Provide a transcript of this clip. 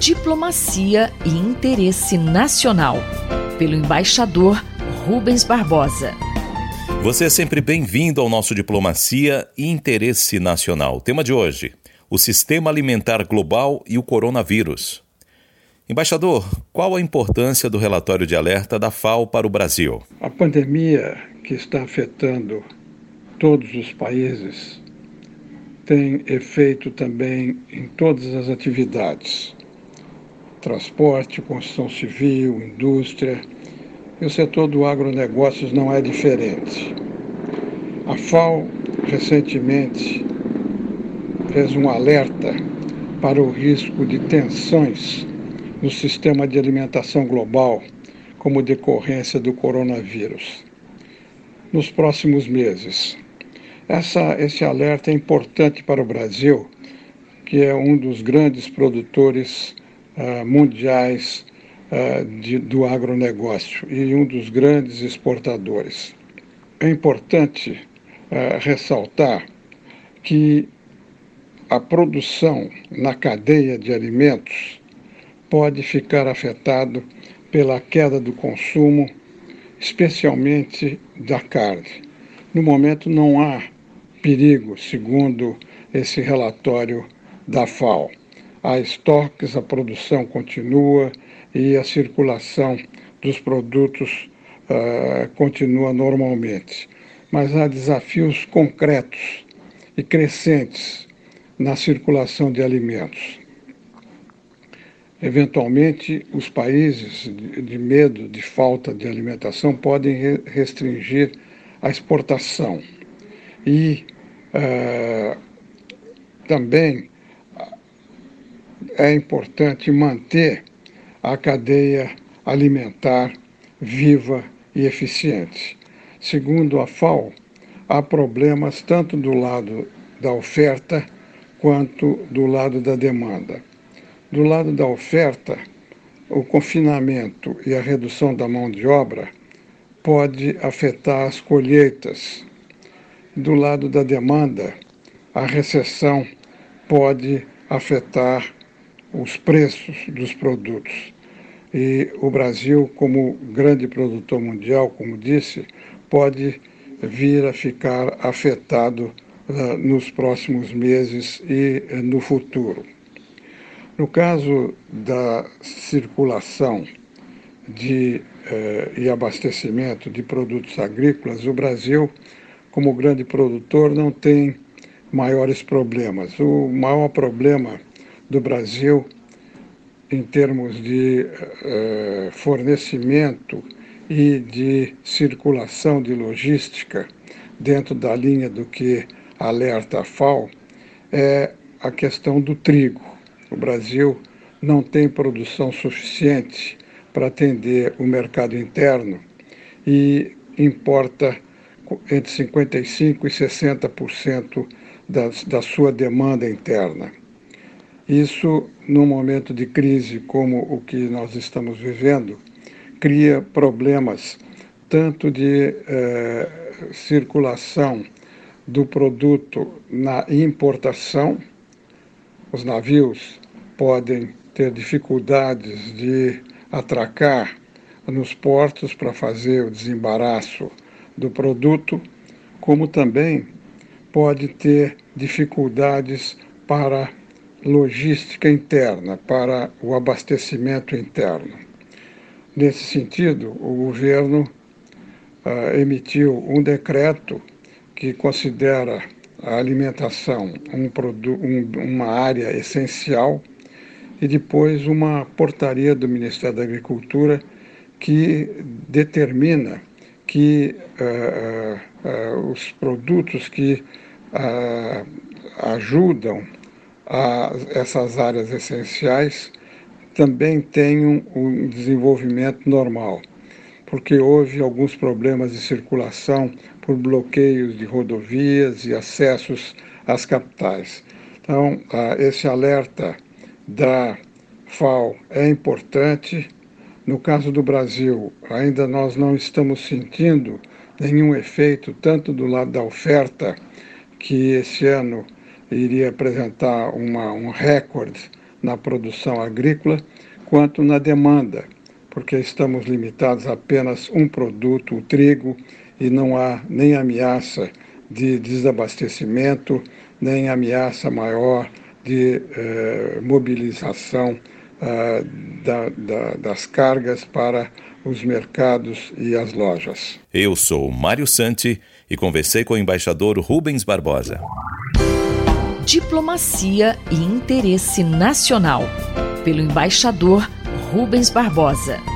Diplomacia e Interesse Nacional, pelo embaixador Rubens Barbosa. Você é sempre bem-vindo ao nosso Diplomacia e Interesse Nacional. Tema de hoje: o Sistema Alimentar Global e o Coronavírus. Embaixador, qual a importância do relatório de alerta da FAO para o Brasil? A pandemia que está afetando todos os países tem efeito também em todas as atividades: transporte, construção civil, indústria. E o setor do agronegócios não é diferente. A FAO recentemente fez um alerta para o risco de tensões no sistema de alimentação global como decorrência do coronavírus. Nos próximos meses, essa, esse alerta é importante para o Brasil, que é um dos grandes produtores uh, mundiais uh, de, do agronegócio e um dos grandes exportadores. É importante uh, ressaltar que a produção na cadeia de alimentos pode ficar afetado pela queda do consumo, especialmente da carne. No momento não há perigo, segundo esse relatório da FAO. Há estoques, a produção continua e a circulação dos produtos uh, continua normalmente. Mas há desafios concretos e crescentes na circulação de alimentos. Eventualmente, os países de, medo de falta de alimentação podem re restringir a exportação e uh, também é importante manter a cadeia alimentar viva e eficiente. Segundo a FAO, há problemas tanto do lado da oferta quanto do lado da demanda. Do lado da oferta, o confinamento e a redução da mão de obra pode afetar as colheitas do lado da demanda, a recessão pode afetar os preços dos produtos. E o Brasil, como grande produtor mundial, como disse, pode vir a ficar afetado uh, nos próximos meses e uh, no futuro. No caso da circulação de, uh, e abastecimento de produtos agrícolas, o Brasil como grande produtor, não tem maiores problemas. O maior problema do Brasil, em termos de uh, fornecimento e de circulação de logística, dentro da linha do que alerta a FAO, é a questão do trigo. O Brasil não tem produção suficiente para atender o mercado interno e importa entre 55% e 60% da, da sua demanda interna. Isso, num momento de crise como o que nós estamos vivendo, cria problemas tanto de eh, circulação do produto na importação, os navios podem ter dificuldades de atracar nos portos para fazer o desembaraço do produto, como também pode ter dificuldades para logística interna, para o abastecimento interno. Nesse sentido, o governo uh, emitiu um decreto que considera a alimentação um um, uma área essencial e depois uma portaria do Ministério da Agricultura que determina que uh, uh, os produtos que uh, ajudam a essas áreas essenciais também tenham um desenvolvimento normal, porque houve alguns problemas de circulação por bloqueios de rodovias e acessos às capitais. Então, esse alerta da FAO é importante no caso do Brasil, ainda nós não estamos sentindo nenhum efeito, tanto do lado da oferta, que esse ano iria apresentar uma, um recorde na produção agrícola, quanto na demanda, porque estamos limitados a apenas um produto, o trigo, e não há nem ameaça de desabastecimento, nem ameaça maior de eh, mobilização eh, da, da, das cargas para os mercados e as lojas. Eu sou Mário Santi e conversei com o embaixador Rubens Barbosa. Diplomacia e interesse nacional, pelo embaixador Rubens Barbosa.